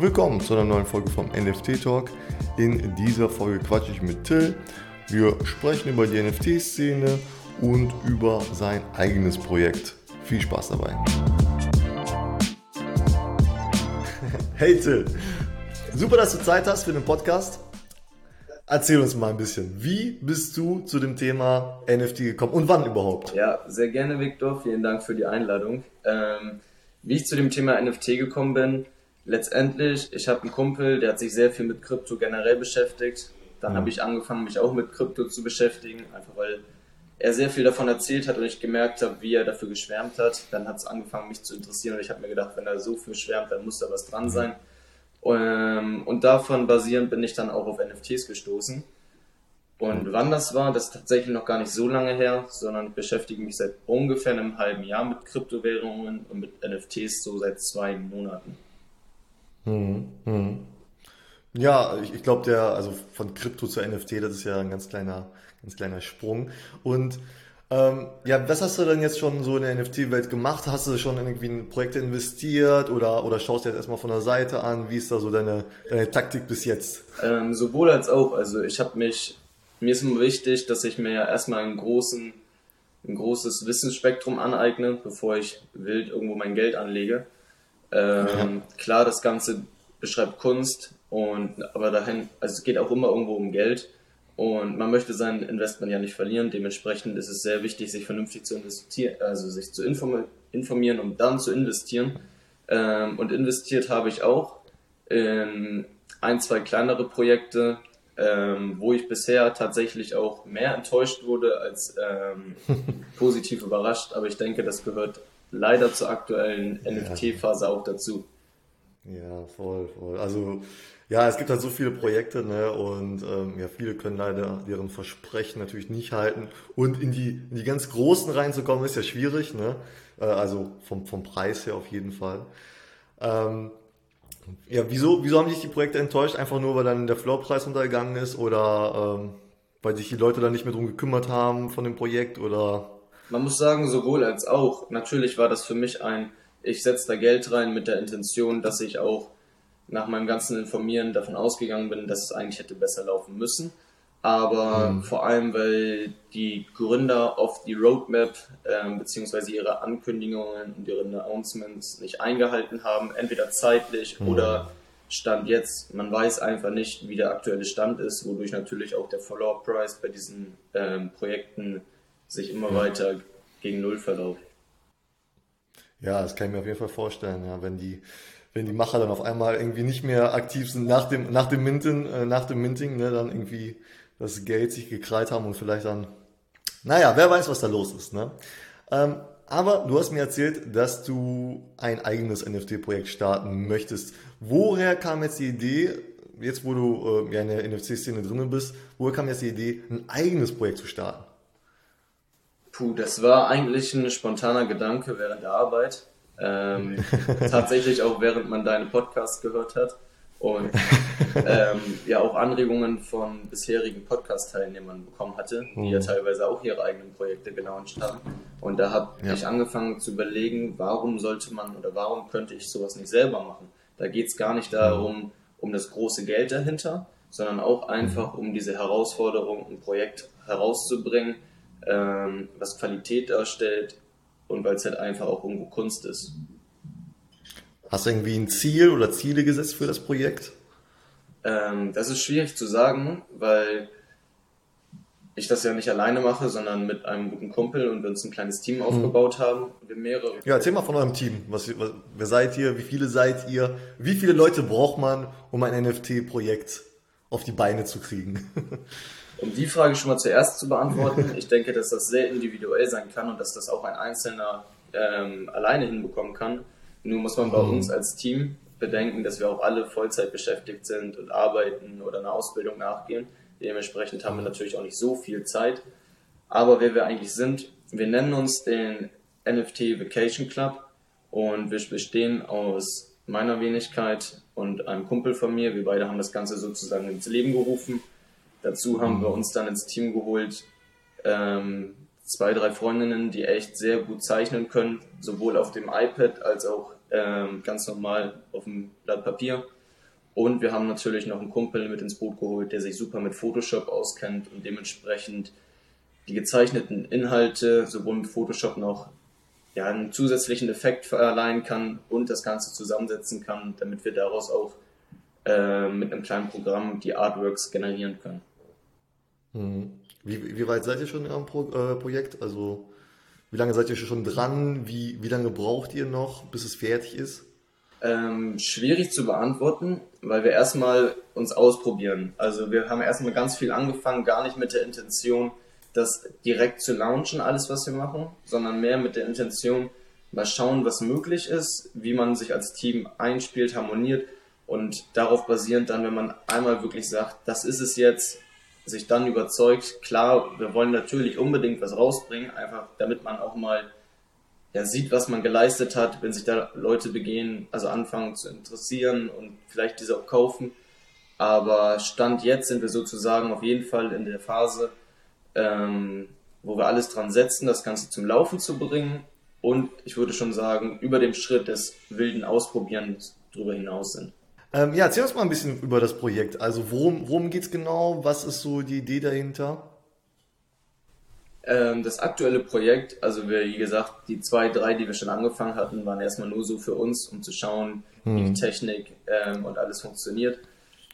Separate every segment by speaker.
Speaker 1: willkommen zu einer neuen Folge vom NFT Talk. In dieser Folge quatsche ich mit Till. Wir sprechen über die NFT-Szene und über sein eigenes Projekt. Viel Spaß dabei. Hey Till, super, dass du Zeit hast für den Podcast. Erzähl uns mal ein bisschen, wie bist du zu dem Thema NFT gekommen und wann überhaupt?
Speaker 2: Ja, sehr gerne, Viktor. Vielen Dank für die Einladung. Ähm, wie ich zu dem Thema NFT gekommen bin, letztendlich, ich habe einen Kumpel, der hat sich sehr viel mit Krypto generell beschäftigt. Dann mhm. habe ich angefangen, mich auch mit Krypto zu beschäftigen, einfach weil er sehr viel davon erzählt hat und ich gemerkt habe, wie er dafür geschwärmt hat. Dann hat es angefangen, mich zu interessieren und ich habe mir gedacht, wenn er so viel schwärmt, dann muss da was dran sein. Ähm, und davon basierend bin ich dann auch auf NFTs gestoßen. Und wann das war, das ist tatsächlich noch gar nicht so lange her, sondern ich beschäftige mich seit ungefähr einem halben Jahr mit Kryptowährungen und mit NFTs so seit zwei Monaten.
Speaker 1: Hm, hm. Ja, ich, ich glaube, der, also von Krypto zu NFT, das ist ja ein ganz kleiner, ganz kleiner Sprung. Und ähm, ja, was hast du denn jetzt schon so in der NFT-Welt gemacht? Hast du schon irgendwie in Projekte investiert oder, oder schaust du jetzt erstmal von der Seite an? Wie ist da so deine, deine Taktik bis jetzt?
Speaker 2: Ähm, sowohl als auch. Also ich habe mich, mir ist immer wichtig, dass ich mir ja erstmal einen großen, ein großes Wissensspektrum aneigne, bevor ich wild irgendwo mein Geld anlege. Ähm, ja. Klar, das Ganze beschreibt Kunst, und, aber dahin, also es geht auch immer irgendwo um Geld. Und man möchte sein Investment ja nicht verlieren. Dementsprechend ist es sehr wichtig, sich vernünftig zu investieren, also sich zu informieren, um dann zu investieren. Ähm, und investiert habe ich auch in ein, zwei kleinere Projekte, ähm, wo ich bisher tatsächlich auch mehr enttäuscht wurde als ähm, positiv überrascht. Aber ich denke, das gehört leider zur aktuellen ja. NFT-Phase auch dazu.
Speaker 1: Ja, voll, voll. Also ja, es gibt halt so viele Projekte, ne? Und ähm, ja, viele können leider deren Versprechen natürlich nicht halten. Und in die, in die ganz Großen reinzukommen, ist ja schwierig, ne? Äh, also vom, vom Preis her auf jeden Fall. Ähm, ja, wieso, wieso haben sich die Projekte enttäuscht? Einfach nur, weil dann der Floorpreis untergegangen ist oder ähm, weil sich die Leute dann nicht mehr drum gekümmert haben von dem Projekt oder?
Speaker 2: Man muss sagen, sowohl als auch. Natürlich war das für mich ein, ich setze da Geld rein mit der Intention, dass ich auch nach meinem ganzen Informieren davon ausgegangen bin, dass es eigentlich hätte besser laufen müssen. Aber mhm. vor allem, weil die Gründer oft die Roadmap äh, beziehungsweise ihre Ankündigungen und ihre Announcements nicht eingehalten haben, entweder zeitlich mhm. oder Stand jetzt. Man weiß einfach nicht, wie der aktuelle Stand ist, wodurch natürlich auch der Follower-Price bei diesen ähm, Projekten sich immer mhm. weiter gegen Null verlauft.
Speaker 1: Ja, das kann ich mir auf jeden Fall vorstellen, ja, wenn die wenn die Macher dann auf einmal irgendwie nicht mehr aktiv sind nach dem, nach dem Minten, äh, nach dem Minting, ne, dann irgendwie das Geld sich gekrallt haben und vielleicht dann, naja, wer weiß, was da los ist, ne? Ähm, aber du hast mir erzählt, dass du ein eigenes NFT-Projekt starten möchtest. Woher kam jetzt die Idee, jetzt wo du äh, ja in der NFT-Szene drinnen bist, woher kam jetzt die Idee, ein eigenes Projekt zu starten?
Speaker 2: Puh, das war eigentlich ein spontaner Gedanke während der Arbeit. Ähm, tatsächlich auch während man deine Podcasts gehört hat und ähm, ja auch Anregungen von bisherigen Podcast-Teilnehmern bekommen hatte, die mhm. ja teilweise auch ihre eigenen Projekte gelauncht haben. Und da habe ja. ich angefangen zu überlegen, warum sollte man oder warum könnte ich sowas nicht selber machen. Da geht es gar nicht darum, um das große Geld dahinter, sondern auch einfach um diese Herausforderung, ein Projekt herauszubringen, ähm, was Qualität darstellt, und weil es halt einfach auch irgendwo Kunst ist.
Speaker 1: Hast du irgendwie ein Ziel oder Ziele gesetzt für das Projekt?
Speaker 2: Ähm, das ist schwierig zu sagen, weil ich das ja nicht alleine mache, sondern mit einem guten Kumpel und wir uns ein kleines Team mhm. aufgebaut haben. Wir mehrere.
Speaker 1: Ja, erzähl mal von eurem Team. Was, was, wer seid ihr? Wie viele seid ihr? Wie viele Leute braucht man, um ein NFT-Projekt auf die Beine zu kriegen?
Speaker 2: Um die Frage schon mal zuerst zu beantworten, ich denke, dass das sehr individuell sein kann und dass das auch ein Einzelner ähm, alleine hinbekommen kann. Nur muss man bei mhm. uns als Team bedenken, dass wir auch alle Vollzeit beschäftigt sind und arbeiten oder eine Ausbildung nachgehen. Dementsprechend haben wir natürlich auch nicht so viel Zeit. Aber wer wir eigentlich sind, wir nennen uns den NFT Vacation Club und wir bestehen aus meiner Wenigkeit und einem Kumpel von mir. Wir beide haben das Ganze sozusagen ins Leben gerufen Dazu haben wir uns dann ins Team geholt ähm, zwei, drei Freundinnen, die echt sehr gut zeichnen können, sowohl auf dem iPad als auch ähm, ganz normal auf dem Blatt Papier. Und wir haben natürlich noch einen Kumpel mit ins Boot geholt, der sich super mit Photoshop auskennt und dementsprechend die gezeichneten Inhalte sowohl mit Photoshop noch ja, einen zusätzlichen Effekt verleihen kann und das Ganze zusammensetzen kann, damit wir daraus auch äh, mit einem kleinen Programm die Artworks generieren können.
Speaker 1: Hm. Wie, wie weit seid ihr schon eurem Pro, äh, Projekt? Also wie lange seid ihr schon dran? Wie, wie lange braucht ihr noch, bis es fertig ist?
Speaker 2: Ähm, schwierig zu beantworten, weil wir erstmal uns ausprobieren. Also wir haben erstmal ganz viel angefangen, gar nicht mit der Intention, das direkt zu launchen, alles was wir machen, sondern mehr mit der Intention, mal schauen, was möglich ist, wie man sich als Team einspielt, harmoniert und darauf basierend dann, wenn man einmal wirklich sagt, das ist es jetzt, sich dann überzeugt, klar, wir wollen natürlich unbedingt was rausbringen, einfach damit man auch mal ja, sieht, was man geleistet hat, wenn sich da Leute begehen, also anfangen zu interessieren und vielleicht diese auch kaufen. Aber Stand jetzt sind wir sozusagen auf jeden Fall in der Phase, ähm, wo wir alles dran setzen, das Ganze zum Laufen zu bringen. Und ich würde schon sagen, über dem Schritt des wilden Ausprobierens drüber hinaus sind.
Speaker 1: Ähm, ja, erzähl uns mal ein bisschen über das Projekt. Also worum, worum geht es genau? Was ist so die Idee dahinter?
Speaker 2: Ähm, das aktuelle Projekt, also wir, wie gesagt, die zwei, drei, die wir schon angefangen hatten, waren erstmal nur so für uns, um zu schauen, hm. wie die Technik ähm, und alles funktioniert.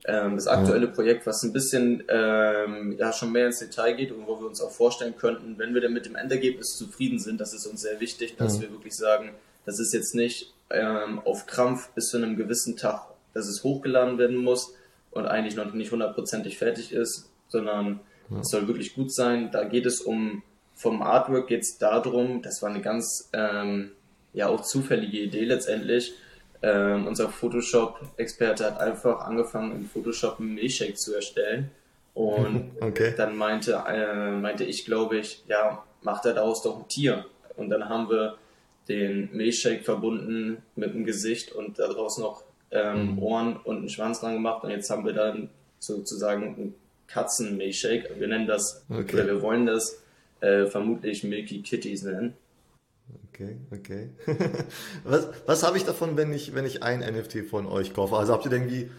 Speaker 2: Ähm, das aktuelle ja. Projekt, was ein bisschen ähm, ja schon mehr ins Detail geht und wo wir uns auch vorstellen könnten, wenn wir dann mit dem Endergebnis zufrieden sind, das ist uns sehr wichtig, dass ja. wir wirklich sagen, das ist jetzt nicht ähm, auf Krampf bis zu einem gewissen Tag, dass es hochgeladen werden muss und eigentlich noch nicht hundertprozentig fertig ist, sondern ja. es soll wirklich gut sein. Da geht es um, vom Artwork geht es darum, das war eine ganz ähm, ja auch zufällige Idee letztendlich, ähm, unser Photoshop-Experte hat einfach angefangen, in Photoshop einen Milchshake zu erstellen. Und okay. dann meinte, äh, meinte ich, glaube ich, ja, macht er daraus doch ein Tier. Und dann haben wir den Milchshake verbunden mit dem Gesicht und daraus noch ähm, mhm. Ohren und einen Schwanz dran gemacht. Und jetzt haben wir dann sozusagen einen Katzen-Milchshake. Wir nennen das, okay. oder wir wollen das äh, vermutlich Milky Kitties nennen.
Speaker 1: Okay, okay. was was habe ich davon, wenn ich, wenn ich ein NFT von euch kaufe? Also habt ihr irgendwie,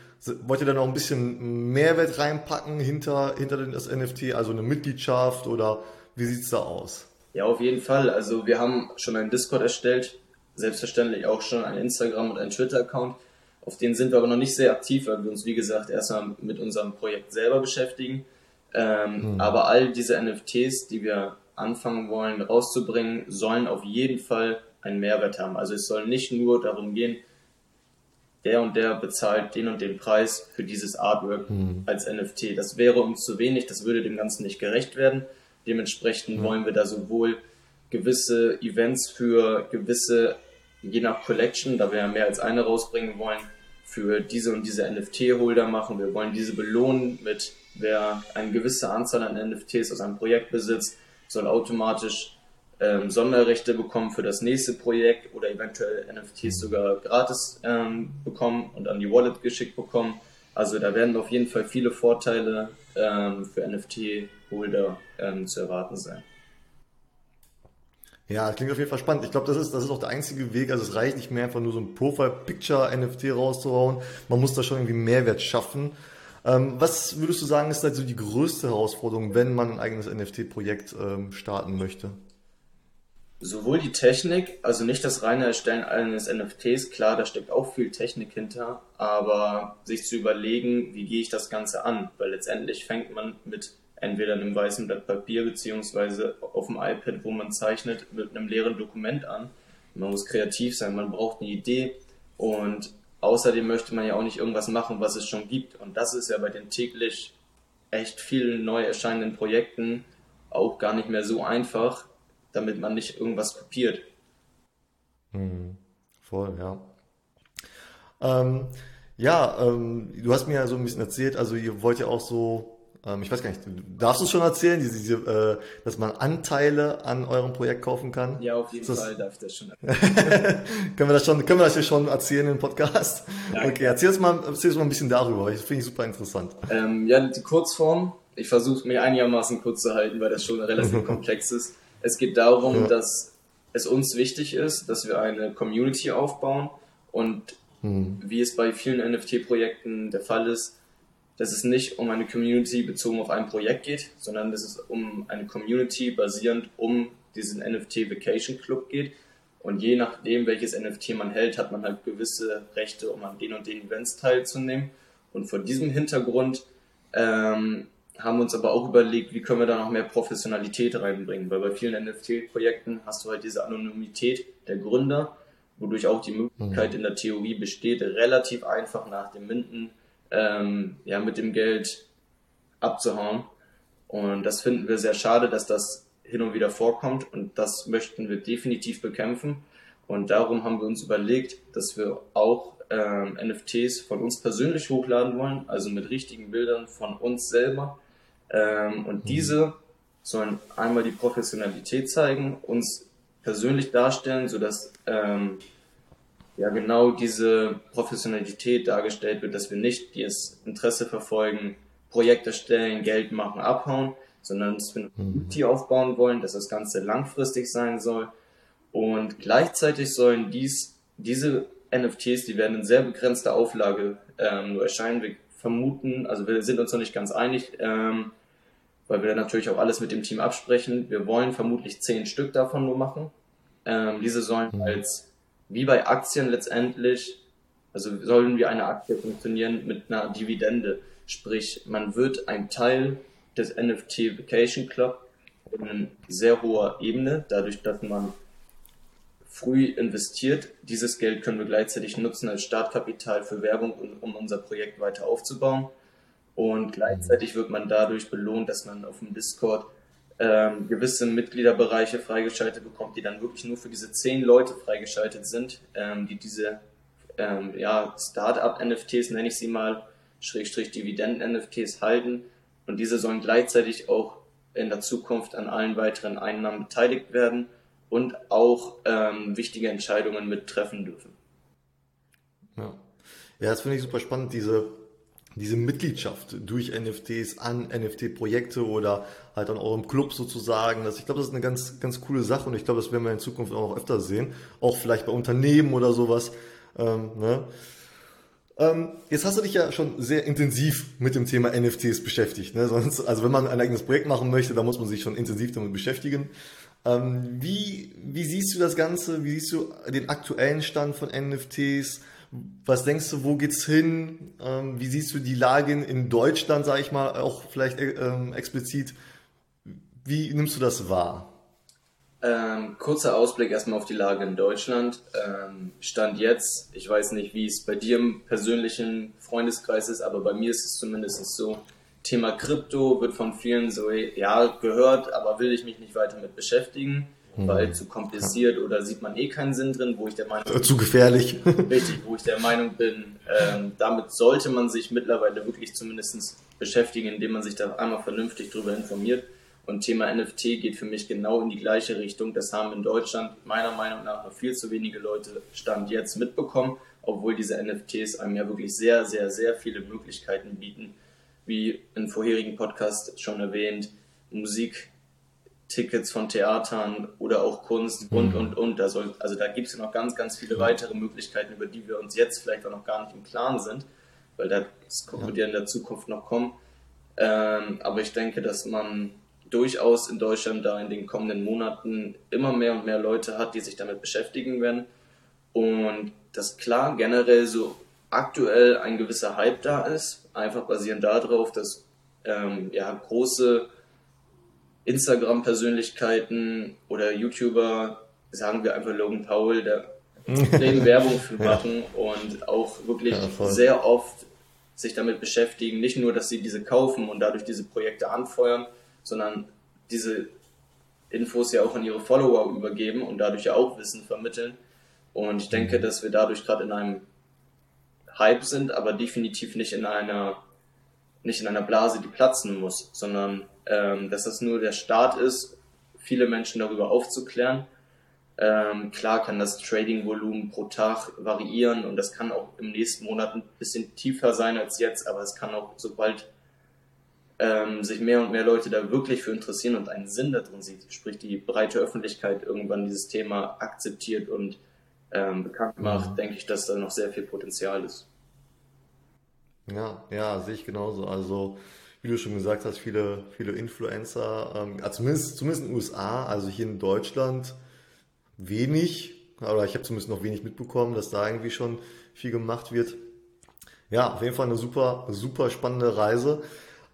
Speaker 1: wollt ihr da noch ein bisschen Mehrwert reinpacken hinter, hinter das NFT, also eine Mitgliedschaft oder wie sieht es da aus?
Speaker 2: Ja, auf jeden Fall. Also wir haben schon einen Discord erstellt, selbstverständlich auch schon ein Instagram und ein Twitter-Account. Auf denen sind wir aber noch nicht sehr aktiv, weil wir uns, wie gesagt, erstmal mit unserem Projekt selber beschäftigen. Ähm, hm. Aber all diese NFTs, die wir anfangen wollen rauszubringen, sollen auf jeden Fall einen Mehrwert haben. Also es soll nicht nur darum gehen, der und der bezahlt den und den Preis für dieses Artwork mhm. als NFT. Das wäre uns zu wenig, das würde dem Ganzen nicht gerecht werden. Dementsprechend mhm. wollen wir da sowohl gewisse Events für gewisse, je nach Collection, da wir ja mehr als eine rausbringen wollen, für diese und diese NFT-Holder machen. Wir wollen diese belohnen mit, wer eine gewisse Anzahl an NFTs aus einem Projekt besitzt, soll automatisch ähm, Sonderrechte bekommen für das nächste Projekt oder eventuell NFTs sogar gratis ähm, bekommen und an die Wallet geschickt bekommen. Also da werden auf jeden Fall viele Vorteile ähm, für NFT-Holder ähm, zu erwarten sein.
Speaker 1: Ja, klingt auf jeden Fall spannend. Ich glaube, das ist, das ist auch der einzige Weg. Also es reicht nicht mehr einfach nur so ein Profile-Picture-NFT rauszuhauen. Man muss da schon irgendwie Mehrwert schaffen. Ähm, was würdest du sagen, ist also die größte Herausforderung, wenn man ein eigenes NFT-Projekt ähm, starten möchte?
Speaker 2: Sowohl die Technik, also nicht das reine Erstellen eines NFTs, klar, da steckt auch viel Technik hinter, aber sich zu überlegen, wie gehe ich das Ganze an, weil letztendlich fängt man mit entweder einem weißen Blatt Papier beziehungsweise auf dem iPad, wo man zeichnet, mit einem leeren Dokument an. Man muss kreativ sein, man braucht eine Idee und Außerdem möchte man ja auch nicht irgendwas machen, was es schon gibt. Und das ist ja bei den täglich echt vielen neu erscheinenden Projekten auch gar nicht mehr so einfach, damit man nicht irgendwas kopiert.
Speaker 1: Hm, voll, ja. Ähm, ja, ähm, du hast mir ja so ein bisschen erzählt, also ihr wollt ja auch so ähm, ich weiß gar nicht, darfst du es schon erzählen, diese, diese, äh, dass man Anteile an eurem Projekt kaufen kann?
Speaker 2: Ja, auf jeden Fall darf ich das schon.
Speaker 1: können wir das schon, können wir das hier schon erzählen im Podcast? Ja, okay, erzähl uns mal, erzähl uns mal ein bisschen darüber. Das finde ich super interessant.
Speaker 2: Ähm, ja, die Kurzform. Ich versuche mich einigermaßen kurz zu halten, weil das schon relativ komplex ist. Es geht darum, ja. dass es uns wichtig ist, dass wir eine Community aufbauen und mhm. wie es bei vielen NFT-Projekten der Fall ist, dass es nicht um eine Community bezogen auf ein Projekt geht, sondern dass es um eine Community basierend um diesen NFT Vacation Club geht. Und je nachdem, welches NFT man hält, hat man halt gewisse Rechte, um an den und den Events teilzunehmen. Und vor diesem Hintergrund ähm, haben wir uns aber auch überlegt, wie können wir da noch mehr Professionalität reinbringen. Weil bei vielen NFT-Projekten hast du halt diese Anonymität der Gründer, wodurch auch die Möglichkeit mhm. in der Theorie besteht, relativ einfach nach dem Minden ähm, ja, mit dem Geld abzuhauen. Und das finden wir sehr schade, dass das hin und wieder vorkommt und das möchten wir definitiv bekämpfen. Und darum haben wir uns überlegt, dass wir auch ähm, NFTs von uns persönlich hochladen wollen, also mit richtigen Bildern von uns selber. Ähm, und mhm. diese sollen einmal die Professionalität zeigen, uns persönlich darstellen, sodass ähm, ja genau diese Professionalität dargestellt wird, dass wir nicht das Interesse verfolgen, Projekte stellen, Geld machen, abhauen, sondern dass wir eine mhm. Community aufbauen wollen, dass das Ganze langfristig sein soll. Und gleichzeitig sollen dies, diese NFTs, die werden in sehr begrenzter Auflage ähm, nur erscheinen. Wir vermuten, also wir sind uns noch nicht ganz einig, ähm, weil wir natürlich auch alles mit dem Team absprechen. Wir wollen vermutlich zehn Stück davon nur machen. Ähm, diese sollen mhm. als wie bei Aktien letztendlich, also sollen wie eine Aktie funktionieren mit einer Dividende. Sprich, man wird ein Teil des NFT Vacation Club in sehr hoher Ebene, dadurch, dass man früh investiert. Dieses Geld können wir gleichzeitig nutzen als Startkapital für Werbung, um unser Projekt weiter aufzubauen. Und gleichzeitig wird man dadurch belohnt, dass man auf dem Discord ähm, gewisse Mitgliederbereiche freigeschaltet bekommt, die dann wirklich nur für diese zehn Leute freigeschaltet sind, ähm, die diese ähm, ja, Startup-NFTs, nenne ich sie mal, Schrägstrich Dividenden-NFTs halten. Und diese sollen gleichzeitig auch in der Zukunft an allen weiteren Einnahmen beteiligt werden und auch ähm, wichtige Entscheidungen mittreffen dürfen.
Speaker 1: Ja, ja das finde ich super spannend, diese diese Mitgliedschaft durch NFTs an NFT-Projekte oder halt an eurem Club sozusagen. Das, ich glaube, das ist eine ganz, ganz coole Sache und ich glaube, das werden wir in Zukunft auch noch öfter sehen. Auch vielleicht bei Unternehmen oder sowas. Ähm, ne? ähm, jetzt hast du dich ja schon sehr intensiv mit dem Thema NFTs beschäftigt. Ne? Sonst, also wenn man ein eigenes Projekt machen möchte, dann muss man sich schon intensiv damit beschäftigen. Ähm, wie, wie siehst du das Ganze? Wie siehst du den aktuellen Stand von NFTs? Was denkst du, wo geht's hin? Ähm, wie siehst du die Lage in Deutschland, sage ich mal, auch vielleicht ähm, explizit? Wie nimmst du das wahr?
Speaker 2: Ähm, kurzer Ausblick erstmal auf die Lage in Deutschland. Ähm, Stand jetzt, ich weiß nicht, wie es bei dir im persönlichen Freundeskreis ist, aber bei mir ist es zumindest so, Thema Krypto wird von vielen so, ja, gehört, aber will ich mich nicht weiter mit beschäftigen mhm. weil zu kompliziert oder sieht man eh keinen Sinn drin, wo ich der Meinung
Speaker 1: bin. Zu gefährlich.
Speaker 2: Richtig, wo ich der Meinung bin, ähm, damit sollte man sich mittlerweile wirklich zumindest beschäftigen, indem man sich da einmal vernünftig darüber informiert. Und Thema NFT geht für mich genau in die gleiche Richtung. Das haben in Deutschland meiner Meinung nach noch viel zu wenige Leute Stand jetzt mitbekommen, obwohl diese NFTs einem ja wirklich sehr, sehr, sehr viele Möglichkeiten bieten. Wie im vorherigen Podcast schon erwähnt, Musik Tickets von Theatern oder auch Kunst und, mhm. und, und. Also, also da gibt es ja noch ganz, ganz viele weitere Möglichkeiten, über die wir uns jetzt vielleicht auch noch gar nicht im Klaren sind, weil das wird ja in der Zukunft noch kommen. Ähm, aber ich denke, dass man durchaus in Deutschland da in den kommenden Monaten immer mehr und mehr Leute hat, die sich damit beschäftigen werden. Und dass klar generell so aktuell ein gewisser Hype da ist, einfach basierend darauf, dass ähm, ja, große Instagram-Persönlichkeiten oder YouTuber, sagen wir einfach Logan Paul, der extrem Werbung für machen ja. und auch wirklich ja, sehr oft sich damit beschäftigen, nicht nur, dass sie diese kaufen und dadurch diese Projekte anfeuern, sondern diese Infos ja auch an ihre Follower übergeben und dadurch ja auch Wissen vermitteln. Und ich denke, mhm. dass wir dadurch gerade in einem Hype sind, aber definitiv nicht in einer nicht in einer Blase, die platzen muss, sondern ähm, dass das nur der Start ist, viele Menschen darüber aufzuklären. Ähm, klar kann das Trading-Volumen pro Tag variieren und das kann auch im nächsten Monat ein bisschen tiefer sein als jetzt, aber es kann auch, sobald ähm, sich mehr und mehr Leute da wirklich für interessieren und einen Sinn darin sieht, sprich die breite Öffentlichkeit irgendwann dieses Thema akzeptiert und ähm, bekannt macht, mhm. denke ich, dass da noch sehr viel Potenzial ist.
Speaker 1: Ja, ja, sehe ich genauso. Also, wie du schon gesagt hast, viele, viele Influencer, ähm, zumindest, zumindest in den USA, also hier in Deutschland wenig, oder ich habe zumindest noch wenig mitbekommen, dass da irgendwie schon viel gemacht wird. Ja, auf jeden Fall eine super, super spannende Reise.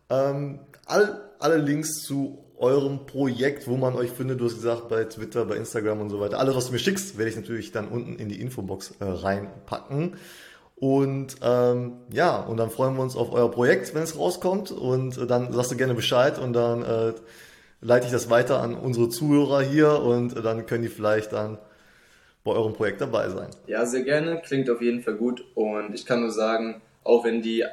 Speaker 1: Ähm, all, alle Links zu eurem Projekt, wo man euch findet, du hast gesagt, bei Twitter, bei Instagram und so weiter. Alles, was du mir schickst, werde ich natürlich dann unten in die Infobox äh, reinpacken. Und ähm, ja, und dann freuen wir uns auf euer Projekt, wenn es rauskommt. Und äh, dann sagst du gerne Bescheid und dann äh, leite ich das weiter an unsere Zuhörer hier und äh, dann können die vielleicht dann bei eurem Projekt dabei sein.
Speaker 2: Ja, sehr gerne. Klingt auf jeden Fall gut. Und ich kann nur sagen, auch wenn die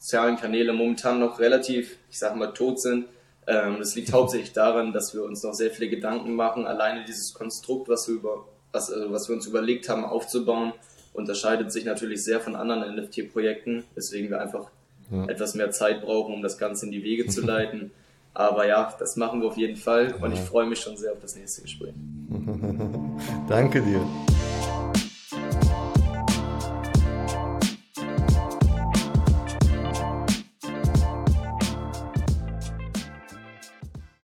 Speaker 2: sozialen Kanäle momentan noch relativ, ich sag mal, tot sind, ähm, das liegt hauptsächlich daran, dass wir uns noch sehr viele Gedanken machen. Alleine dieses Konstrukt, was wir, über, was, äh, was wir uns überlegt haben aufzubauen, unterscheidet sich natürlich sehr von anderen NFT-Projekten, weswegen wir einfach ja. etwas mehr Zeit brauchen, um das Ganze in die Wege zu leiten. Aber ja, das machen wir auf jeden Fall und ich freue mich schon sehr auf das nächste Gespräch.
Speaker 1: Danke dir.